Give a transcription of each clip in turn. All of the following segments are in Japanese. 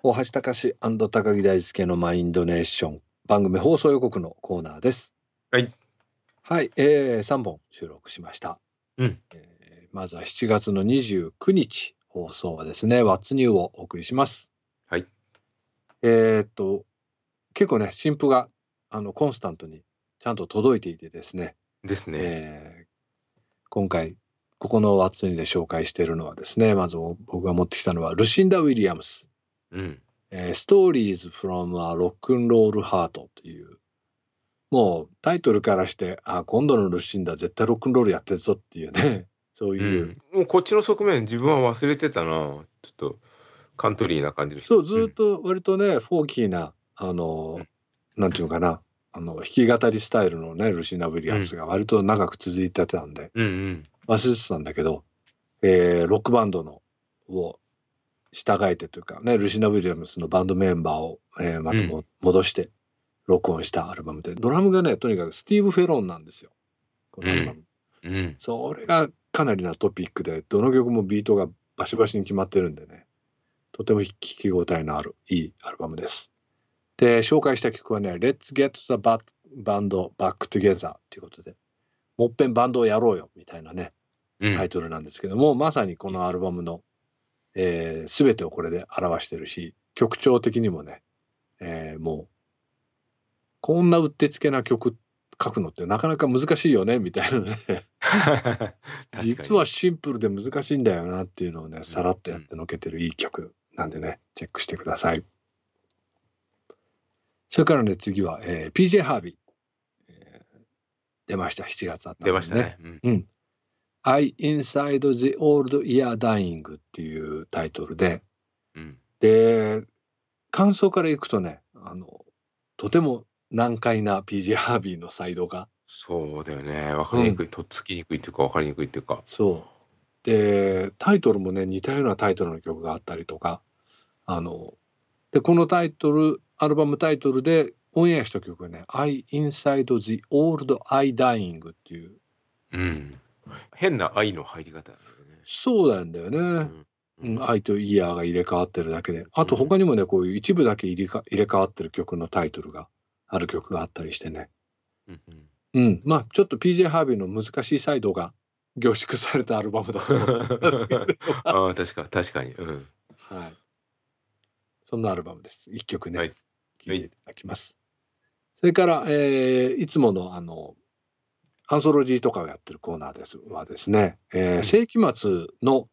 大橋隆高木大輔のマインドネーション番組放送予告のコーナーです。はい。はい、えー、3本収録しました。うんえーまずは7月の29日放送はですね、What's New をお送りします。はい。えーっと、結構ね、新譜があのコンスタントにちゃんと届いていてですね、ですね。えー今回、ここの What's New で紹介しているのはですね、まず僕が持ってきたのはルシンダ・ウィリアムス。うん。えー、Stories from a Rock'n'Roll Heart という、もうタイトルからして、あ、今度のルシンダ絶対ロックンロールやってるぞっていうね、そうういう、ん、もうこっちの側面自分は忘れてたな。ちょっとカントリーな感じでした。そう、ずっと割とね、フォーキーな、あのうん、なんていうのかな、あの、弾き語りスタイルのね、ルシンダ・ウィリアムスが割と長く続いてたんで、うんうん。忘れてたんだけど、えーロックバンドの、を従えてというかね、ルシンダ・ウィリアムスのバンドメンバーを、えーまたも、戻して録音したアルバムで、ドラムがね、とにかくスティーブ・フェロンなんですよ。このアルバム。うんうん。それがかなりなトピックで、どの曲もビートがバシバシに決まってるんでね、とても聞き応えのあるいいアルバムです。で、紹介した曲はね、Let's Get the Ba- Band Back Together っていうことで、もっぺんバンドをやろうよみたいなね、うんタイトルなんですけども、まさにこのアルバムの、えー、全てをこれで表してるし、曲調的にもね、えーもう、こんなうってつけな曲書くのってなかなか難しいよね、みたいなね。実はシンプルで難しいんだよなっていうのをね、さらっとやってのけてるいい曲なんでね、チェックしてください。それからね、次は、えー PJ ハービー。えー出ました、7月あったんで出ましたね。うんうん。I Inside the Old Year Dying っていうタイトルで、うんで、感想からいくとね、あの、とても難解な PJ ハービーのサイドが、そうだよね。わかりにくい、とっつきにくいっていうか、わかりにくいっていうか。そう。で、タイトルもね、似たようなタイトルの曲があったりとか、あの、で、このタイトル、アルバムタイトルでオンエアした曲がね、I Inside the Old I Dying っていう、うん。変な愛の入り方ね。そうなんだよね。うんうん、愛とイヤーが入れ替わってるだけで。あと他にもね、こういう一部だけ入れか入れ替わってる曲のタイトルがある曲があったりしてね。うんうんうん。まあ、ちょっと PJ ハービーの難しいサイドが凝縮されたアルバムだと思 ああ、確か、確かに。うん。はい。そんなアルバムです。一曲ね、はい聴いていただきます。それから、えーいつものあの、アンソロジーとかをやってるコーナーですはですね、えーうん。世紀末の、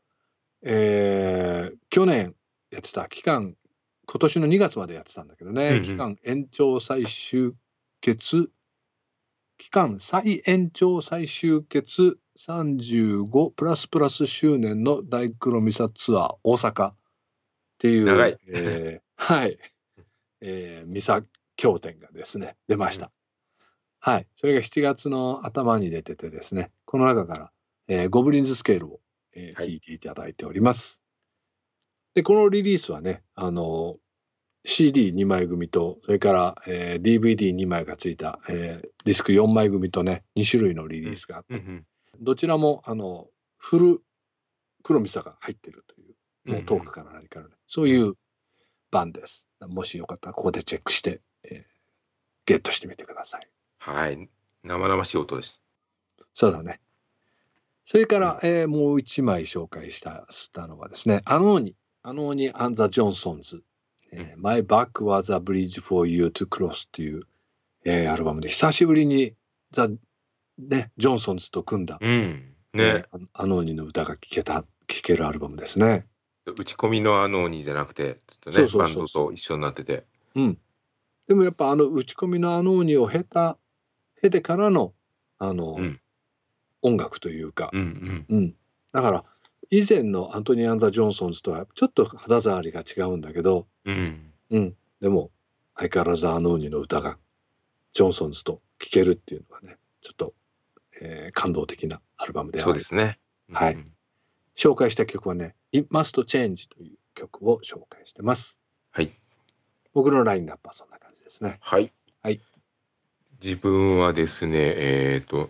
えー去年やってた期間、今年の2月までやってたんだけどね、うんうん。期間延長再集結、期間再延長再集結35プラスプラス周年の大黒ミサツアー大阪っていう、長い。えーはい、えー、ミサ経典がですね、出ました。はい。それが7月の頭に出ててですね、この中から、えーゴブリンズスケールを、えーはい聞いていただいております。で、このリリースはね、あの、CD2 枚組と、それから、えー DVD2 枚がついた、えーディスク4枚組とね、2種類のリリースがあって、うんうんどちらも、あの、フル黒ミサが入ってるという、もうトークから何からね、そういう版です。もしよかったら、ここでチェックして、えーゲットしてみてください。はい。生々しい音です。そうだね。それから、えーもう一枚紹介したしたのはですね、アノーニ、アノーニ・アン・ザ・ジョンソンズ、えー My Back Was a Bridge for You to Cross という、えーアルバムで久しぶりにザ・ね、ジョンソンズと組んだ、うん。えね。ーアノーニの歌が聴けた、聴けるアルバムですね。打ち込みのあの鬼じゃなくて、ちょっとね、バンドと一緒になってて。うん。でもやっぱあの打ち込みのアノーニを経た、経てからの、あの、うん音楽というか、うんうん。うん。だから、以前のアントニー・アンザ・ジョンソンズとはちょっと肌触りが違うんだけど、うん。うん。でも、相変わらずアノーニの歌がジョンソンズと聴けるっていうのはね、ちょっと、えー感動的なアルバムである。そうですね。はいうん紹介した曲はね、It Must Change という曲を紹介してます。はい。僕のラインナップはそんな感じですね。はい。はい。自分はですね、えっ、と、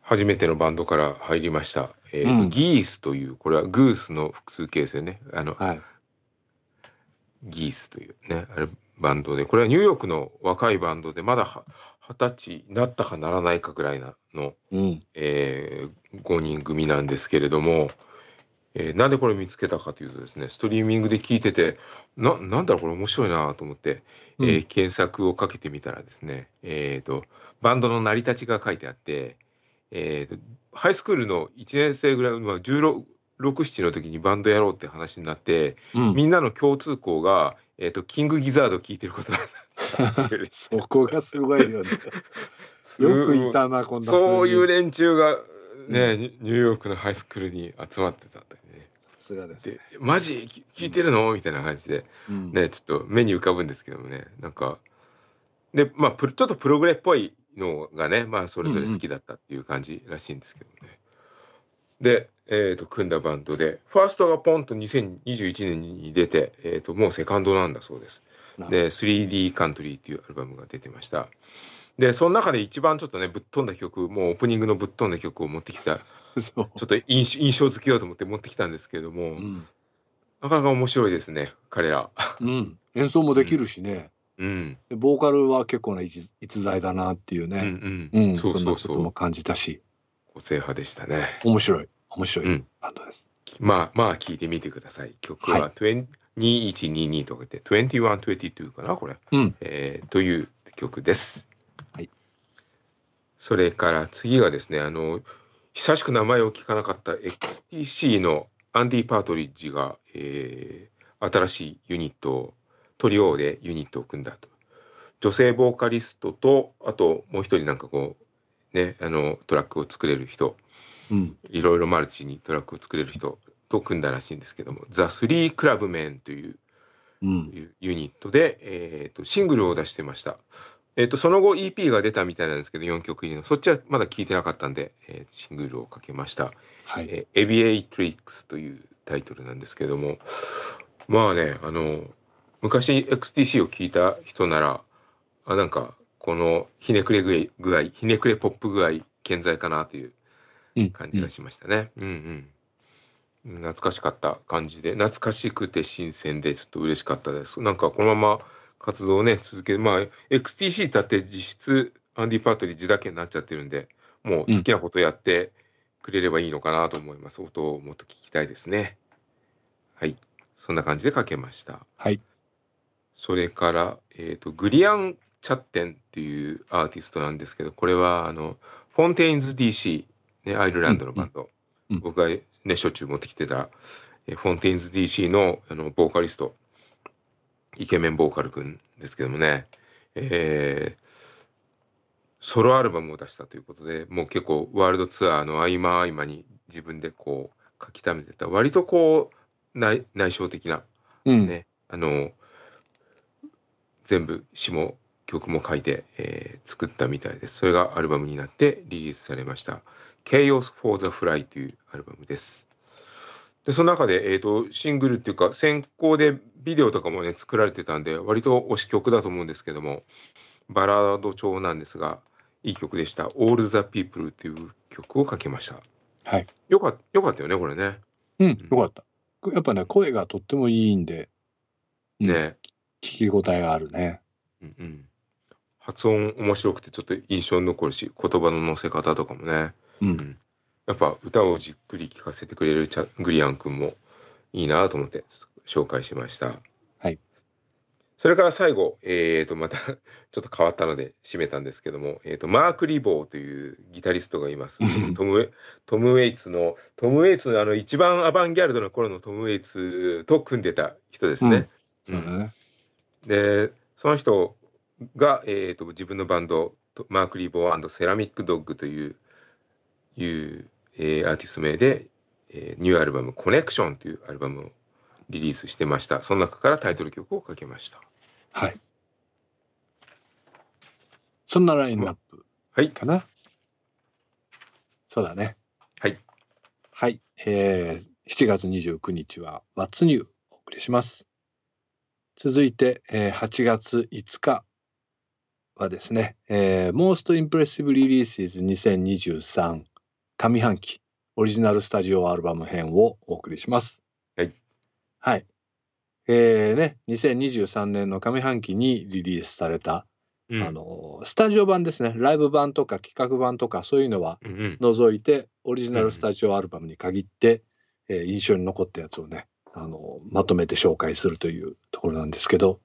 初めてのバンドから入りました。えーとうんギースという、これはグースの複数形ですよね。あの、はい。ギースというね、あれバンドで、これはニューヨークの若いバンドで、まだは二十歳になったかならないかぐらいなの、うん。えー、5人組なんですけれども、えーなんでこれ見つけたかというとですね、ストリーミングで聞いてて、な、なんだろう、これ面白いなと思って、えーうん検索をかけてみたらですね、えっ、と、バンドの成り立ちが書いてあって、えーと、ハイスクールの1年生ぐらい、まあ、16、7の時にバンドやろうって話になって、うん。みんなの共通項が、えっ、と、キングギザード聞いてることだった そこがすごいよね。すよくいたな、こんなそういう連中がね、ニニューヨークのハイスクールに集まってたってね。さすがです。で、マジ？き聞いてるの？みたいな感じで、うん。ね、ちょっと目に浮かぶんですけどもね、なんか、で、まあ、ちょっとプログレっぽいのがね、まあ、それぞれ好きだったっていう感じらしいんですけどね。で、えっ、と、組んだバンドで、ファーストがポンと2021年に出て、えっ、と、もうセカンドなんだそうです。で、3D カントリーっていうアルバムが出てました。で、その中で一番ちょっとね、ぶっ飛んだ曲、もうオープニングのぶっ飛んだ曲を持ってきた、そう。ちょっと印象印象付けようと思って持ってきたんですけれども、うん。なかなか面白いですね、彼ら。うん。演奏もできるしね。うん。でボーカルは結構な逸逸材だなっていううんうね。ん。うん。そうそんなそうそう。ことも感じたし、個性派でしたね。面白い。面白いうんバンドです。まあまあ聞いてみてください。曲はは20 2122とか言って、2122かな、これ。うん。えーという曲です。はい。それから次がですね、あの、久しく名前を聞かなかった XTC のアンディ・パートリッジが、えー新しいユニットを、トリオでユニットを組んだと。女性ボーカリストと、あともう一人なんかこう、ね、あの、トラックを作れる人、うん。いろいろマルチにトラックを作れる人と組んだらしいんですけども、ザ・スリー・クラブ・メンというユニットで、えー、とシングルを出してました。えー、とその後 EP が出たみたいなんですけど4曲入りのそっちはまだ聞いてなかったんで、えーシングルをかけましたはい。えーエビエイトリックスというタイトルなんですけどもまあねあの昔 XTC を聞いた人ならあなんかこのひねくれ具合ひねくれポップ具合健在かなといううん感じがしましたね。うんうん。懐かしかった感じで、懐かしくて新鮮でちょっと嬉しかったです。なんかこのまま活動をね、続けまあ、XTC だって実質アンディ・パートリッジだけになっちゃってるんで、もう好きなことやってくれればいいのかなと思います。音をもっと聞きたいですね。はい。そんな感じで書けました。はい。それから、えっ、と、グリアン・チャッテンっていうアーティストなんですけど、これは、あの、フォンテインズ DC、ね、アイルランドのバンド。うんうん僕がね、しょっちゅう持ってきてた、えフォンテインズ DC の、あの、ボーカリスト、イケメンボーカルくんですけどもね、えーソロアルバムを出したということで、もう結構ワールドツアーの合間合間に自分でこう書き溜めてた、割とこう内内省的なうん。ね、あの、全部詞も曲も書いて、えー作ったみたいです。それがアルバムになってリリースされました。Chaos for the Fly というアルバムです。で、その中で、えっ、と、シングルっていうか、先行でビデオとかもね、作られてたんで、割と推し曲だと思うんですけども、バラード調なんですが、いい曲でした。All the People っていう曲を書きました。はい。よかった、よかったよね、これね。うん。よかった。やっぱね、声がとってもいいんで、うんね。聞き応えがあるね。うんうん、発音面白くてちょっと印象に残るし言葉の乗せ方とかもね、うん。やっぱ歌をじっくり聴かせてくれるチャグリアン君もいいなと思って紹介しました。はい。それから最後、えー、とまたちょっと変わったので 締めたんですけども、えー、とマーク・リボーというギタリストがいます。うんトムトム・ウェイツのトム・ウェイツのあの一番アバンギャルドの頃のトム・ウェイツと組んでた人ですね。そうだね。でその人が、えー、と自分のバンドとマーク・リボーセラミック・ドッグといういう、えーアーティスト名で、えーニューアルバム「コネクション」というアルバムをリリースしてましたその中からタイトル曲をかけましたはい。そんなラインナップはいかな。そうだね。はいはい。えー、7月29日は What's New お送りします。続いて、えー8月5日はですね、えー、Most Impressive Releases 2023上半期オリジナルスタジオアルバム編をお送りします。はい。はい。えーね、2023年の上半期にリリースされた、うんあのスタジオ版ですねライブ版とか企画版とかそういうのはうんうん除いてオリジナルスタジオアルバムに限って、えー印象に残ったやつをねあのまとめて紹介するというところなんですけど、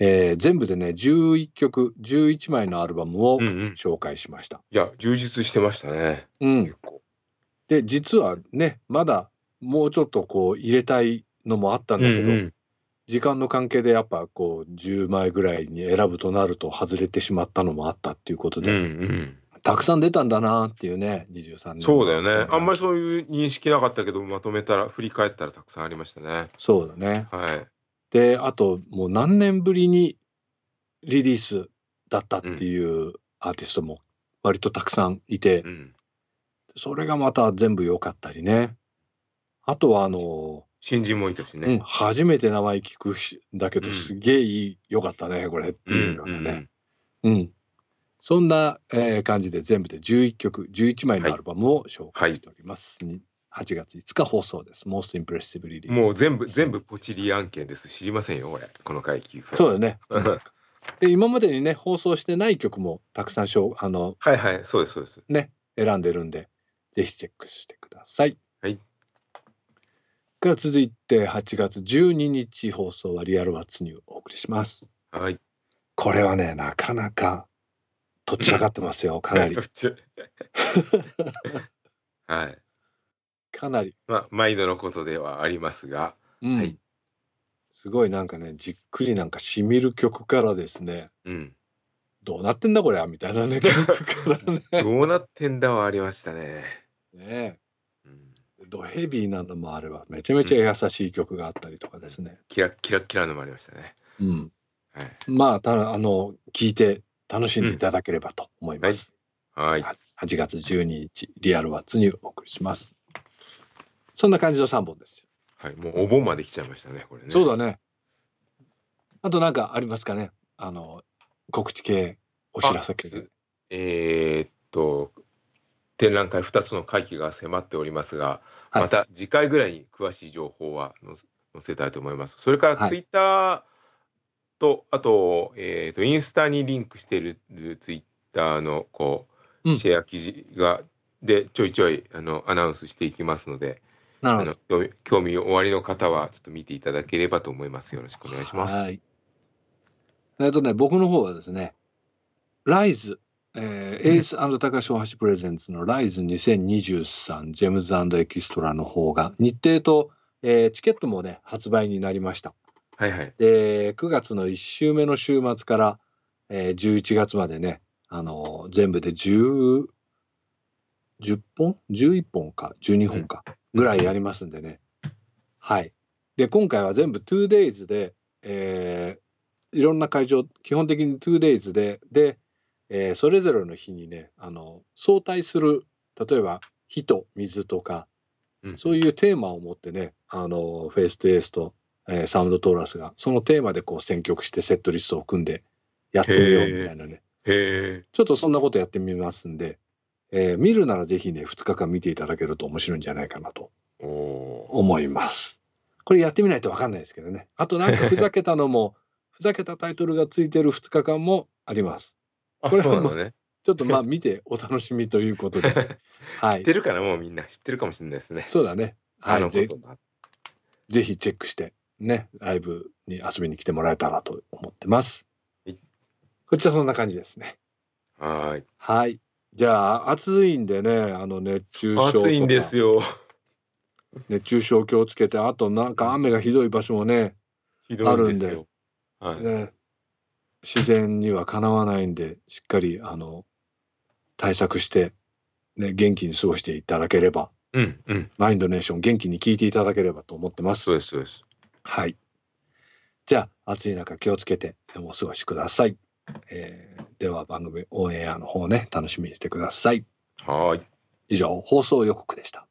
えー全部でね11曲11枚のアルバムをうんうん。紹介しました。いや充実してましたね。うん。結構。で実はねまだもうちょっとこう入れたいのもあったんだけど、うんうん。時間の関係でやっぱこう10枚ぐらいに選ぶとなると外れてしまったのもあったっていうことうんで、うん。たくさん出たんだなっていうね23年そうだよね。あんまりりそういう認識なかったけどまとめたら振り返ったらたくさんありましたね。そうだね。はいであともう何年ぶりにリリースだったっていうアーティストも割とたくさんいて、うん。それがまた全部良かったりね。あとはあの、新人もいたしうん、ね初めて名前聞くしだけどうん。すげえいい良かったねこれってうんいうのがね、うんうん。そんな、えー感じで全部で11曲、11枚のアルバムを紹介しております。に8月5日放送です。Most Impressive Release。もう全部全部ポチリ案件です知りませんよ俺この回聞くとそうだね。う んで今までにね、放送してない曲もたくさんしょうあのはいはいそうですそうですね、選んでるんで、ぜひチェックしてください。はい。から続いて8月12日放送はリアルワッツニューお送りします。はいこれはね、なかなかとっちらかってますよ、かなり。はいかなり。まあ毎度のことではありますが。うん。はい。すごいなんかねじっくりなんかしみる曲からですね。うん。どうなってんだこれはみたいなね曲からね。どうなってんだはありましたね。ねうん。ドヘビーなのもあればめちゃめちゃ優しい曲があったりとかですね、キラッキラッキラのもありましたね。うん、はい。まあたあの聞いて楽しんでいただければと思います、はい。8月12日リアルワッツにお送りしますそんな感じの3本です、はいもうお盆まで来ちゃいましたねこれね。そうだね。あとなんかありますかね？あの告知系お知らせ系。えーっと展覧会2つの会期が迫っておりますが、はい。また次回ぐらいに詳しい情報は載せ載せたいと思います。それからはい。ツイッターと、あと,、えーっとインスタにリンクしているツイッターのこう、うん。シェア記事がでちょいちょいあのアナウンスしていきますのであなるほどの興味興味おありの方はちょっと見ていただければと思います。よろしくお願いします。はい。えっとね、僕の方はですね、ライズ、えーエース高橋大橋プレゼンツのライズ2023ジェムズエキストラの方が日程と、えーチケットもね、発売になりました。はいはい。で、9月の1週目の週末から、えー11月までね、あのー全部で10、10本 ?11 本か12本かぐらいやりますんでね。はい。で、今回は全部 2days で、えーいろんな会場、基本的に 2days で、で、えーそれぞれの日にね、あの、相対する、例えば火と水とか、うんそういうテーマを持ってね、あの、 FACE TO ACE と、えーサウンドトーラスが、そのテーマでこう選曲してセットリストを組んでやってみようみたいなね。ちょっとそんなことやってみますんで、えー見るならぜひね、2日間見ていただけると面白いんじゃないかなと思います。これやってみないとわかんないですけどね。あとなんかふざけたのも、ふざけたタイトルがついてる2日間もあります。これはね。ちょっとまあ見てお楽しみということで。はい知って。るかなもうみんな知ってるかもしれないですね。そうだね。はい。ぜとだ。ぜひチェックして、ね、ライブに遊びに来てもらえたらと思ってますはい。こちらそんな感じですね。はーい。はい。じゃあ、暑いんでね、あの、熱中症とか暑いんですよ。熱中症気をつけて、あとなんか雨がひどい場所もね、ひどいあるんよ。はい。ね自然にはかなわないんで、しっかり、あの、対策して、ね、元気に過ごしていただければ、うんうん。マインドネーション元気に聞いていただければと思ってますそう。ですそうです。はい。じゃあ、暑い中気をつけてお過ごしください。えーでは番組オンエアの方ね、楽しみにしてください。はーい。以上、放送予告でした。